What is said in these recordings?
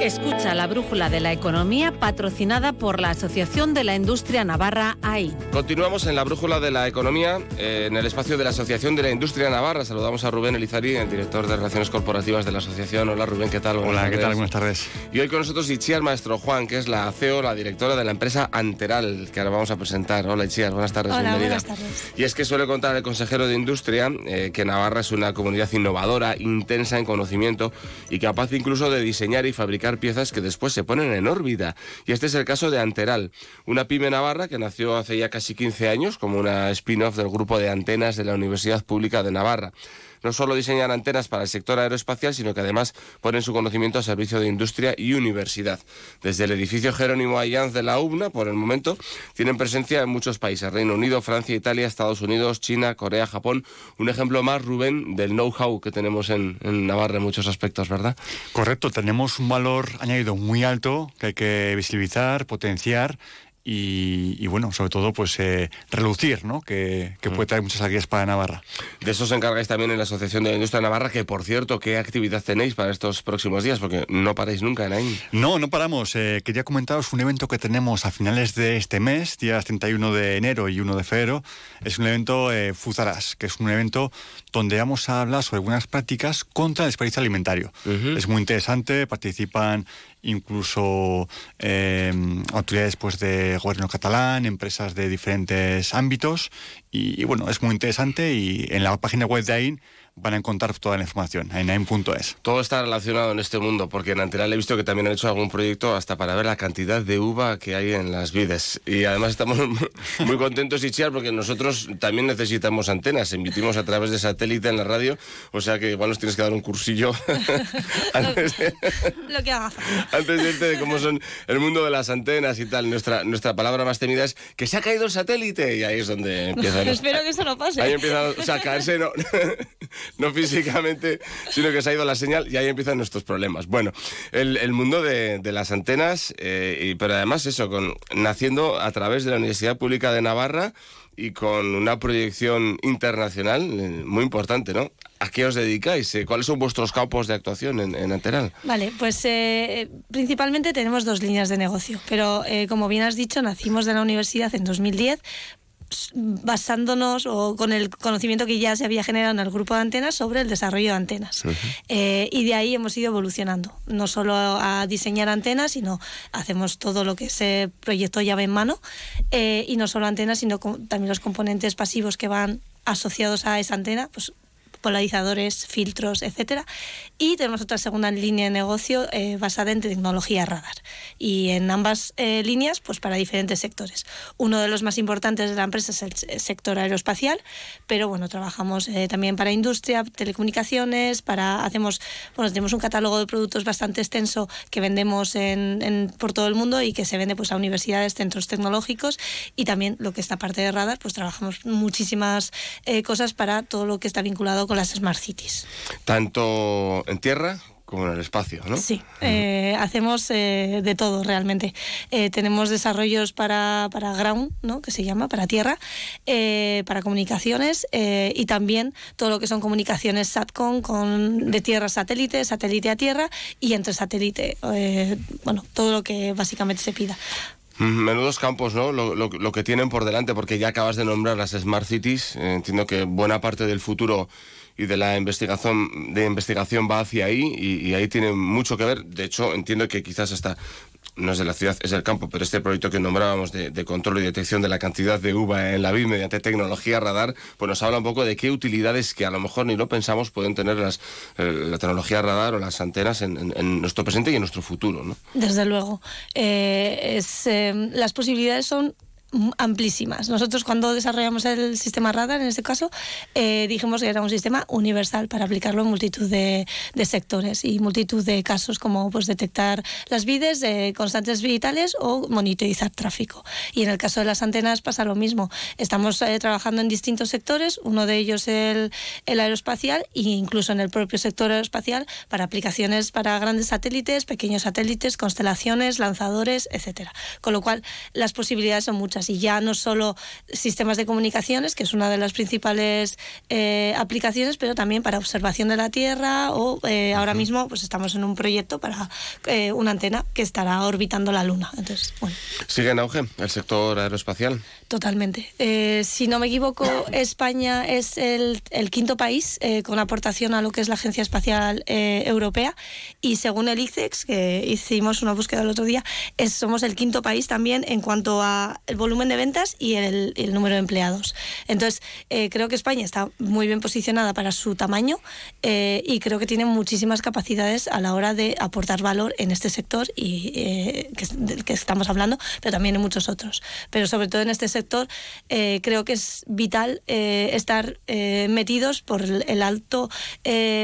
Escucha la brújula de la economía patrocinada por la Asociación de la Industria Navarra AI. Continuamos en la brújula de la economía, eh, en el espacio de la Asociación de la Industria Navarra. Saludamos a Rubén Elizari, el director de Relaciones Corporativas de la Asociación. Hola Rubén, ¿qué tal? Hola, ¿qué tal? Buenas tardes. Y hoy con nosotros Itziar Maestro Juan, que es la CEO, la directora de la empresa Anteral, que ahora vamos a presentar. Hola Itziar, buenas tardes, Hola, bienvenida. buenas tardes. Y es que suele contar el consejero de Industria eh, que Navarra es una comunidad innovadora, intensa en conocimiento y capaz incluso de diseñar y fabricar piezas que después se ponen en órbita. Y este es el caso de Anteral, una pyme navarra que nació hace ya casi 15 años como una spin-off del grupo de antenas de la Universidad Pública de Navarra. No solo diseñan antenas para el sector aeroespacial, sino que además ponen su conocimiento a servicio de industria y universidad. Desde el edificio Jerónimo Ayánz de la UBNA, por el momento, tienen presencia en muchos países, Reino Unido, Francia, Italia, Estados Unidos, China, Corea, Japón. Un ejemplo más, Rubén, del know-how que tenemos en, en Navarra en muchos aspectos, ¿verdad? Correcto, tenemos un valor añadido muy alto que hay que visibilizar, potenciar y, y bueno, sobre todo, pues eh, relucir, ¿no? Que, que puede traer muchas alegrías para Navarra. De eso os encargáis también en la Asociación de la Industria de Navarra, que por cierto, ¿qué actividad tenéis para estos próximos días? Porque no paráis nunca en ahí. No, no paramos. Eh, quería comentaros un evento que tenemos a finales de este mes, días 31 de enero y 1 de febrero. Es un evento eh, Fuzaras, que es un evento donde vamos a hablar sobre algunas prácticas contra el desperdicio alimentario. Es muy interesante, participan incluso eh, autoridades pues, de gobierno catalán, empresas de diferentes ámbitos. Y, y, bueno, es muy interesante y en la página web de AIN van a encontrar toda la información, en AIN.es. Todo está relacionado en este mundo, porque en Anteral he visto que también han hecho algún proyecto hasta para ver la cantidad de uva que hay en las vides. Y además estamos muy contentos, Ichiar, porque nosotros también necesitamos antenas, emitimos a través de satélite en la radio, o sea que igual nos tienes que dar un cursillo antes, de, lo que haga antes de irte de cómo son el mundo de las antenas y tal. Nuestra, nuestra palabra más temida es que se ha caído el satélite y ahí es donde empieza. Espero que eso no pase. Ahí empieza o sea, a caerse, no, no físicamente, sino que se ha ido la señal y ahí empiezan nuestros problemas. Bueno, el, mundo de, las antenas, eh, y, pero además eso, con, naciendo a través de la Universidad Pública de Navarra y con una proyección internacional eh, muy importante, ¿no? ¿A qué os dedicáis? Eh, ¿Cuáles son vuestros campos de actuación en, en Anteral? Vale, pues principalmente tenemos dos líneas de negocio, pero como bien has dicho, nacimos de la universidad en 2010 basándonos o con el conocimiento que ya se había generado en el grupo de antenas sobre el desarrollo de antenas. Uh -huh. eh, y de ahí hemos ido evolucionando, no solo a diseñar antenas, sino hacemos todo lo que ese proyecto llave en mano, eh, y no solo antenas, sino también los componentes pasivos que van asociados a esa antena, pues polarizadores, filtros, etcétera. Y tenemos otra segunda línea de negocio eh, basada en tecnología radar. Y en ambas eh, líneas, pues para diferentes sectores. Uno de los más importantes de la empresa es el sector aeroespacial, pero bueno, trabajamos eh, también para industria, telecomunicaciones, para hacemos, bueno, tenemos un catálogo de productos bastante extenso que vendemos en, por todo el mundo y que se vende pues a universidades, centros tecnológicos y también lo que esta parte de radar, pues trabajamos muchísimas eh, cosas para todo lo que está vinculado con las Smart Cities. Tanto en tierra como en el espacio, ¿no? Sí, eh, hacemos eh, de todo realmente. Eh, tenemos desarrollos para, para ground, ¿no? que se llama, para tierra, para comunicaciones y también todo lo que son comunicaciones SATCOM con, de tierra a satélite, satélite a tierra y entre satélite, bueno, todo lo que básicamente se pida. Menudos campos, ¿no? Lo, lo, lo, que tienen por delante, porque ya acabas de nombrar las Smart Cities. Entiendo que buena parte del futuro y de la investigación de investigación va hacia ahí y, ahí tiene mucho que ver. De hecho, entiendo que quizás hasta no es de la ciudad, es del campo, pero este proyecto que nombrábamos de, control y detección de la cantidad de uva en la vid mediante tecnología radar, pues nos habla un poco de qué utilidades que a lo mejor ni lo pensamos pueden tener las, eh, la tecnología radar o las antenas en, nuestro presente y en nuestro futuro, ¿no? Desde luego. Eh, eh, las posibilidades son amplísimas. Nosotros cuando desarrollamos el sistema radar, en este caso, eh, dijimos que era un sistema universal para aplicarlo en multitud de, sectores y multitud de casos como pues detectar las vides de constantes vitales o monitorizar tráfico. Y en el caso de las antenas pasa lo mismo. Estamos eh, trabajando en distintos sectores, uno de ellos el, el aeroespacial e incluso en el propio sector aeroespacial para aplicaciones para grandes satélites, pequeños satélites, constelaciones, lanzadores, etcétera. Con lo cual las posibilidades son muchas y ya no solo sistemas de comunicaciones, que es una de las principales eh, aplicaciones, pero también para observación de la Tierra o eh, ahora mismo pues estamos en un proyecto para eh, una antena que estará orbitando la Luna. Entonces, bueno. ¿Sigue en auge el sector aeroespacial? Totalmente. si no me equivoco, España es el, el quinto país con aportación a lo que es la Agencia Espacial Europea y según el ICEX, que hicimos una búsqueda el otro día, es, somos el quinto país también en cuanto a el volumen de ventas y el, el número de empleados. Entonces, eh, creo que España está muy bien posicionada para su tamaño eh, y creo que tiene muchísimas capacidades a la hora de aportar valor en este sector y eh, que, del que estamos hablando, pero también en muchos otros. Pero sobre todo en este sector, creo que es vital estar metidos por el alto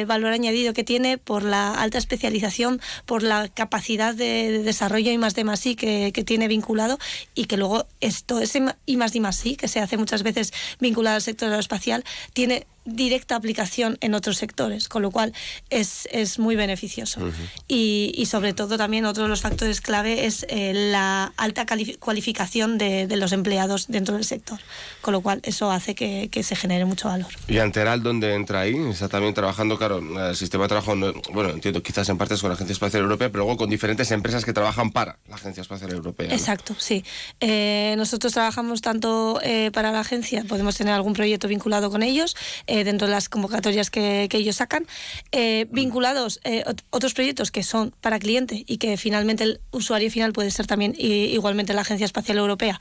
valor añadido que tiene, por la alta especialización, por la capacidad de, desarrollo y más de más sí que, que tiene vinculado y que luego esto, ese y más y más sí, que se hace muchas veces vinculado al sector aeroespacial, tiene directa aplicación en otros sectores, con lo cual es, es muy beneficioso. y, y, sobre todo también otro de los factores clave es eh, la alta cualificación de, de, los empleados dentro del sector, con lo cual eso hace que, que, se genere mucho valor. ¿Y Anteral dónde entra ahí? Está también trabajando, claro, el sistema de trabajo, bueno, entiendo quizás en partes con la Agencia Espacial Europea, pero luego con diferentes empresas que trabajan para la Agencia Espacial Europea. Exacto, sí. Eh, nosotros trabajamos tanto eh, para la agencia, podemos tener algún proyecto vinculado con ellos, eh, dentro de las convocatorias que, ellos sacan, eh, vinculados eh, otros proyectos que son para cliente y que finalmente el usuario final puede ser también igualmente la Agencia Espacial Europea.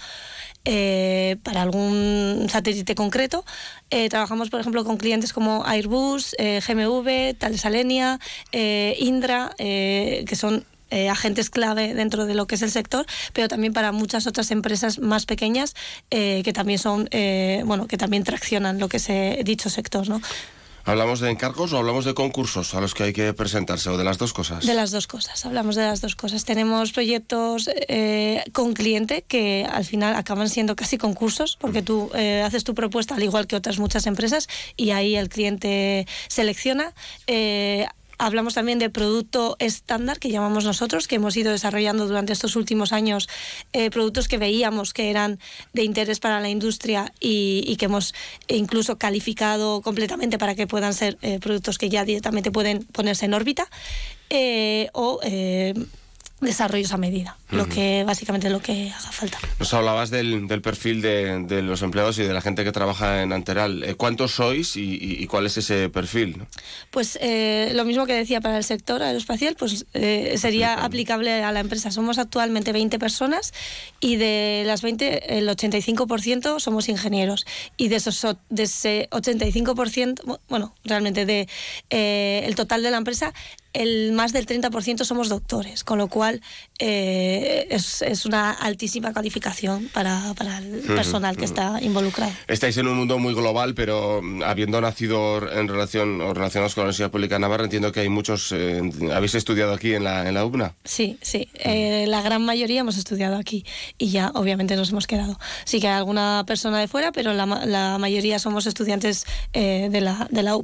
para algún satélite concreto. trabajamos, por ejemplo, con clientes como Airbus, GMV, Thales Alenia, Indra, que son eh, agentes clave dentro de lo que es el sector, pero también para muchas otras empresas más pequeñas eh, que también son, eh, bueno, que también traccionan lo que es dicho sector, ¿no? ¿Hablamos de encargos o hablamos de concursos a los que hay que presentarse o de las dos cosas? De las dos cosas, hablamos de las dos cosas. Tenemos proyectos con cliente que al final acaban siendo casi concursos porque tú haces tu propuesta al igual que otras muchas empresas y ahí el cliente selecciona. Hablamos también de producto estándar que llamamos nosotros, que hemos ido desarrollando durante estos últimos años eh, productos que veíamos que eran de interés para la industria y, que hemos incluso calificado completamente para que puedan ser eh, productos que ya directamente pueden ponerse en órbita. Eh, o desarrollos a medida, lo que básicamente lo que haga falta. Nos hablabas del, perfil de, los empleados y de la gente que trabaja en Anteral. Eh, ¿Cuántos sois y, cuál es ese perfil? Pues eh, lo mismo que decía para el sector aeroespacial, pues eh, sería aplicable a la empresa. Somos actualmente 20 personas y de las 20 el 85% somos ingenieros y de esos de ese 85%, bueno, realmente de el total de la empresa el más del 30% somos doctores, con lo cual eh, es, una altísima calificación para, el personal que está involucrado. Estáis en un mundo muy global, pero mm, habiendo nacido en relación o relacionados con la Universidad Pública de Navarra, entiendo que hay muchos. Eh, ¿Habéis estudiado aquí en la, en la UBNA? Sí, sí. Eh, la gran mayoría hemos estudiado aquí y ya, obviamente, nos hemos quedado. Sí que hay alguna persona de fuera, pero la, la mayoría somos estudiantes de, la, de la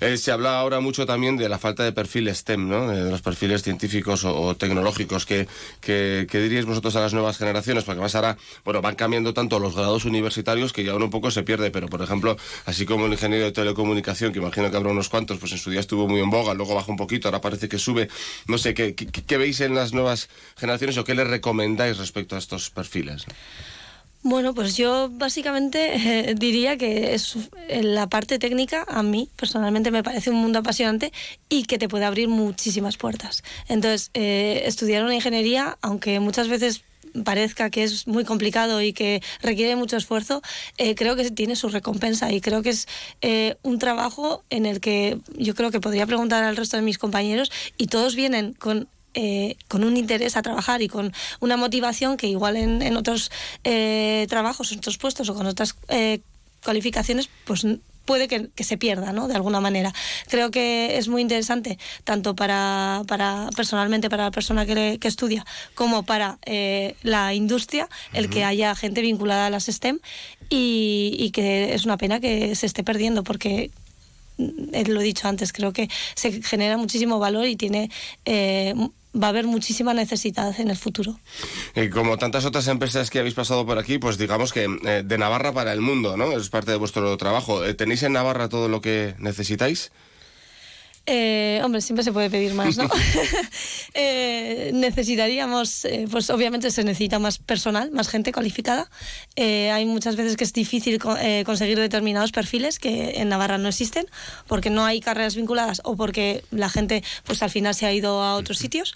Eh, se habla ahora mucho también de la falta de perfil STEM, ¿no? de los perfiles científicos o, tecnológicos. ¿Qué, que, diríais vosotros a las nuevas generaciones? Porque más ahora, bueno, van cambiando tanto los grados universitarios que ya uno un poco se pierde, pero por ejemplo, así como el ingeniero de telecomunicación, que imagino que habrá unos cuantos, pues en su día estuvo muy en boga, luego baja un poquito, ahora parece que sube. No sé, ¿qué, qué, veis en las nuevas generaciones o qué les recomendáis respecto a estos perfiles? Bueno, pues yo básicamente eh, diría que es la parte técnica a mí personalmente me parece un mundo apasionante y que te puede abrir muchísimas puertas. Entonces, eh, estudiar una ingeniería, aunque muchas veces parezca que es muy complicado y que requiere mucho esfuerzo, eh, creo que tiene su recompensa y creo que es un trabajo en el que yo creo que podría preguntar al resto de mis compañeros y todos vienen con eh, con un interés a trabajar y con una motivación que igual en, otros eh, trabajos, en otros puestos o con otras eh, cualificaciones, pues puede que, se pierda, ¿no? De alguna manera. Creo que es muy interesante, tanto para, para personalmente para la persona que, estudia, como para la industria, el que haya gente vinculada a las STEM y, y, que es una pena que se esté perdiendo, porque lo he dicho antes, creo que se genera muchísimo valor y tiene va a haber muchísima necesidad en el futuro. Y como tantas otras empresas que habéis pasado por aquí, pues digamos que eh, de Navarra para el mundo, ¿no? Es parte de vuestro trabajo. Eh, ¿Tenéis en Navarra todo lo que necesitáis? Eh, hombre, siempre se puede pedir más, ¿no? eh, necesitaríamos, eh, pues obviamente se necesita más personal, más gente cualificada. Eh, hay muchas veces que es difícil co- eh, conseguir determinados perfiles que en Navarra no existen, porque no hay carreras vinculadas o porque la gente, pues al final se ha ido a otros sitios.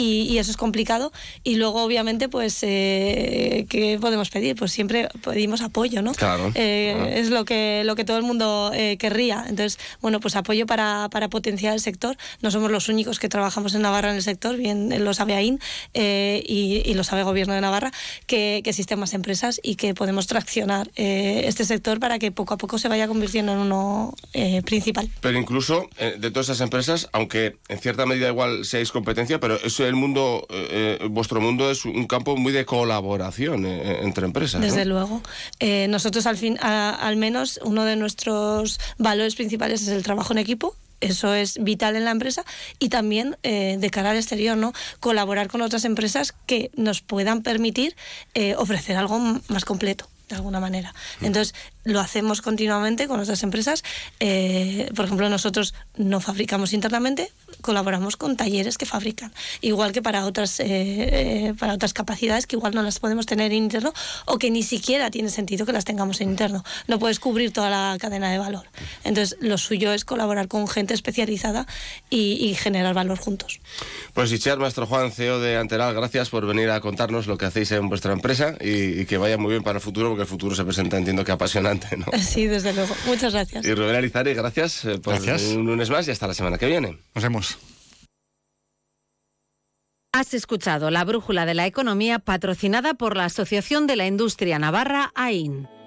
Y, y eso es complicado. Y luego, obviamente, pues, eh, ¿qué podemos pedir? Pues siempre pedimos apoyo, ¿no? Claro, Eh, claro. es lo que, lo que todo el mundo eh, querría. Entonces, bueno, pues apoyo para, para potenciar el sector. No somos los únicos que trabajamos en Navarra en el sector, bien lo sabe AIN eh, y, y lo sabe el Gobierno de Navarra, que, que existen más empresas y que podemos traccionar eh, este sector para que poco a poco se vaya convirtiendo en uno eh, principal. Pero incluso de todas esas empresas, aunque en cierta medida igual seáis competencia, pero eso el mundo, eh, eh, vuestro mundo es un campo muy de colaboración eh, entre empresas. ¿no? Desde luego. Eh, nosotros, al, fin, a- al menos, uno de nuestros valores principales es el trabajo en equipo. Eso es vital en la empresa y también eh, de cara al exterior, ¿no? Colaborar con otras empresas que nos puedan permitir eh, ofrecer algo más completo de alguna manera. Entonces, lo hacemos continuamente con otras empresas. Eh, por ejemplo, nosotros no fabricamos internamente, colaboramos con talleres que fabrican. Igual que para otras, eh, eh, para otras capacidades que igual no las podemos tener en interno o que ni siquiera tiene sentido que las tengamos en interno. No puedes cubrir toda la cadena de valor. Entonces, lo suyo es colaborar con gente especializada y, y generar valor juntos. Pues Ichiar, maestro Juan, CEO de Anteral, gracias por venir a contarnos lo que hacéis en vuestra empresa y, y que vaya muy bien para el futuro, porque el futuro se presenta, entiendo que apasionante, ¿no? Sí, desde luego. Muchas gracias. Y Rubén Arizari, gracias eh, por Gracias. un lunes más y hasta la semana que viene. Nos vemos. Has escuchado la brújula de la economía patrocinada por la Asociación de la Industria Navarra AIN.